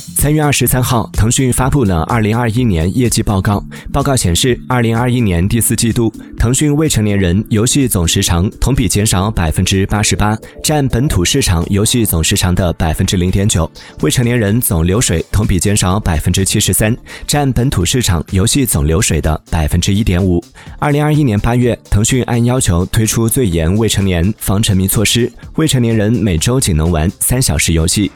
三月二十三号腾讯发布了二零二一年业绩报告报告显示二零二一年第四季度腾讯未成年人游戏总时长同比减少百分之八十八占本土市场游戏总时长的百分之零点九。未成年人总流水同比减少百分之七十三占本土市场游戏总流水的百分之一点五。二零二一年八月腾讯按要求推出最严未成年防沉迷措施未成年人每周仅能玩三小时游戏。